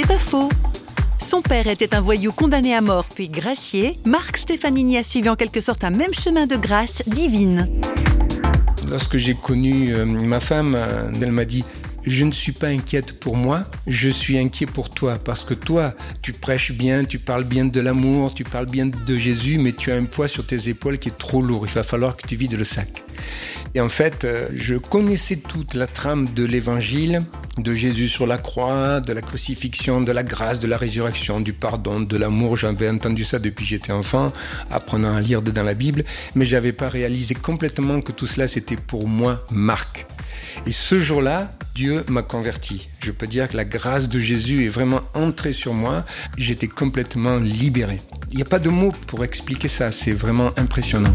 C'est pas faux. Son père était un voyou condamné à mort puis gracié. Marc Stefanini a suivi en quelque sorte un même chemin de grâce divine. Lorsque j'ai connu euh, ma femme, euh, elle m'a dit je ne suis pas inquiète pour moi, je suis inquiet pour toi parce que toi, tu prêches bien, tu parles bien de l'amour, tu parles bien de Jésus, mais tu as un poids sur tes épaules qui est trop lourd. Il va falloir que tu vides le sac. Et en fait, euh, je connaissais toute la trame de l'évangile, de Jésus sur la croix, de la crucifixion, de la grâce, de la résurrection, du pardon, de l'amour. J'avais entendu ça depuis que j'étais enfant, apprenant à lire dans la Bible, mais j'avais pas réalisé complètement que tout cela c'était pour moi Marc. Et ce jour-là, Dieu m'a converti. Je peux dire que la grâce de Jésus est vraiment entrée sur moi. J'étais complètement libéré. Il n'y a pas de mots pour expliquer ça. C'est vraiment impressionnant.